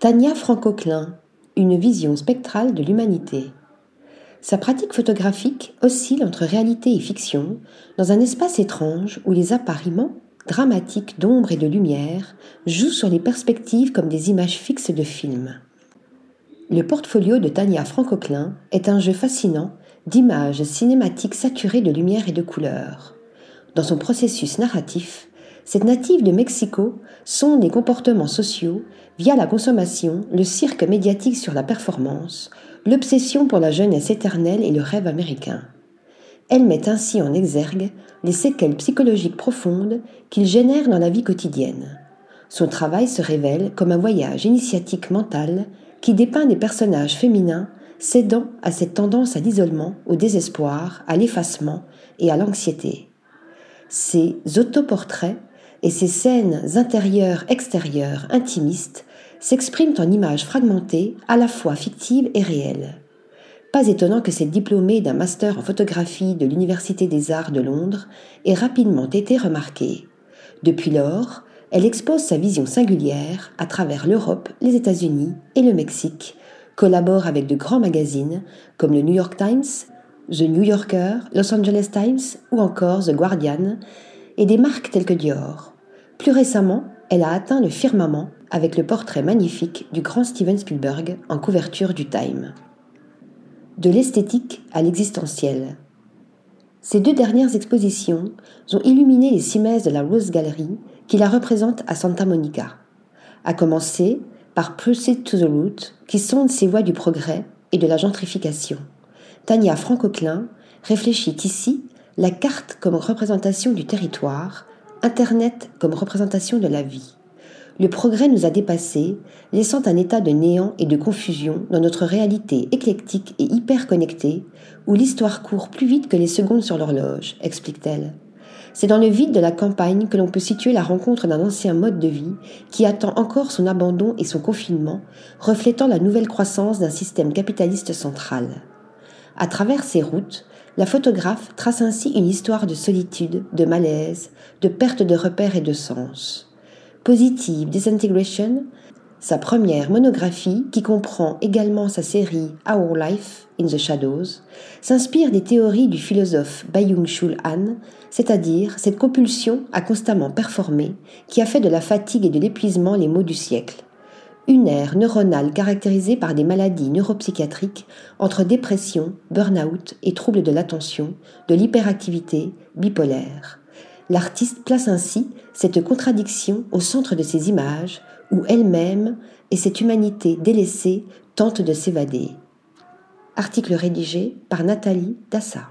Tania Franco-Klein, une vision spectrale de l'humanité. Sa pratique photographique oscille entre réalité et fiction, dans un espace étrange où les appariements dramatiques d'ombre et de lumière jouent sur les perspectives comme des images fixes de films. Le portfolio de Tania Franco-Klein est un jeu fascinant d'images cinématiques saturées de lumière et de couleurs. Dans son processus narratif, cette native de Mexico sonde les comportements sociaux via la consommation, le cirque médiatique sur la performance, l'obsession pour la jeunesse éternelle et le rêve américain. Elle met ainsi en exergue les séquelles psychologiques profondes qu'il génère dans la vie quotidienne. Son travail se révèle comme un voyage initiatique mental qui dépeint des personnages féminins cédant à cette tendance à l'isolement, au désespoir, à l'effacement et à l'anxiété. Ces autoportraits et ces scènes intérieures-extérieures intimistes s'expriment en images fragmentées, à la fois fictives et réelles. Pas étonnant que cette diplômée d'un master en photographie de l'Université des Arts de Londres ait rapidement été remarquée. Depuis lors, elle expose sa vision singulière à travers l'Europe, les États-Unis et le Mexique, collabore avec de grands magazines comme le New York Times, The New Yorker, Los Angeles Times ou encore The Guardian, et des marques telles que Dior. Plus récemment, elle a atteint le firmament avec le portrait magnifique du grand Steven Spielberg en couverture du Time. De l'esthétique à l'existentiel. Ces deux dernières expositions ont illuminé les cimaises de la Rose Gallery qui la représente à Santa Monica, à commencer par Proceed to the Root qui sonde ses voies du progrès et de la gentrification. Tania Franco-Klein réfléchit ici la carte comme représentation du territoire, Internet comme représentation de la vie. Le progrès nous a dépassés, laissant un état de néant et de confusion dans notre réalité éclectique et hyper connectée, où l'histoire court plus vite que les secondes sur l'horloge, explique-t-elle. C'est dans le vide de la campagne que l'on peut situer la rencontre d'un ancien mode de vie qui attend encore son abandon et son confinement, reflétant la nouvelle croissance d'un système capitaliste central. À travers ces routes, la photographe trace ainsi une histoire de solitude, de malaise, de perte de repères et de sens. Positive Disintegration, sa première monographie, qui comprend également sa série Our Life in the Shadows, s'inspire des théories du philosophe Byung-Chul Han, c'est-à-dire cette compulsion à constamment performer qui a fait de la fatigue et de l'épuisement les maux du siècle une ère neuronale caractérisée par des maladies neuropsychiatriques entre dépression, burn-out et troubles de l'attention, de l'hyperactivité, bipolaire. L'artiste place ainsi cette contradiction au centre de ses images, où elle-même et cette humanité délaissée tentent de s'évader. Article rédigé par Nathalie Dassa.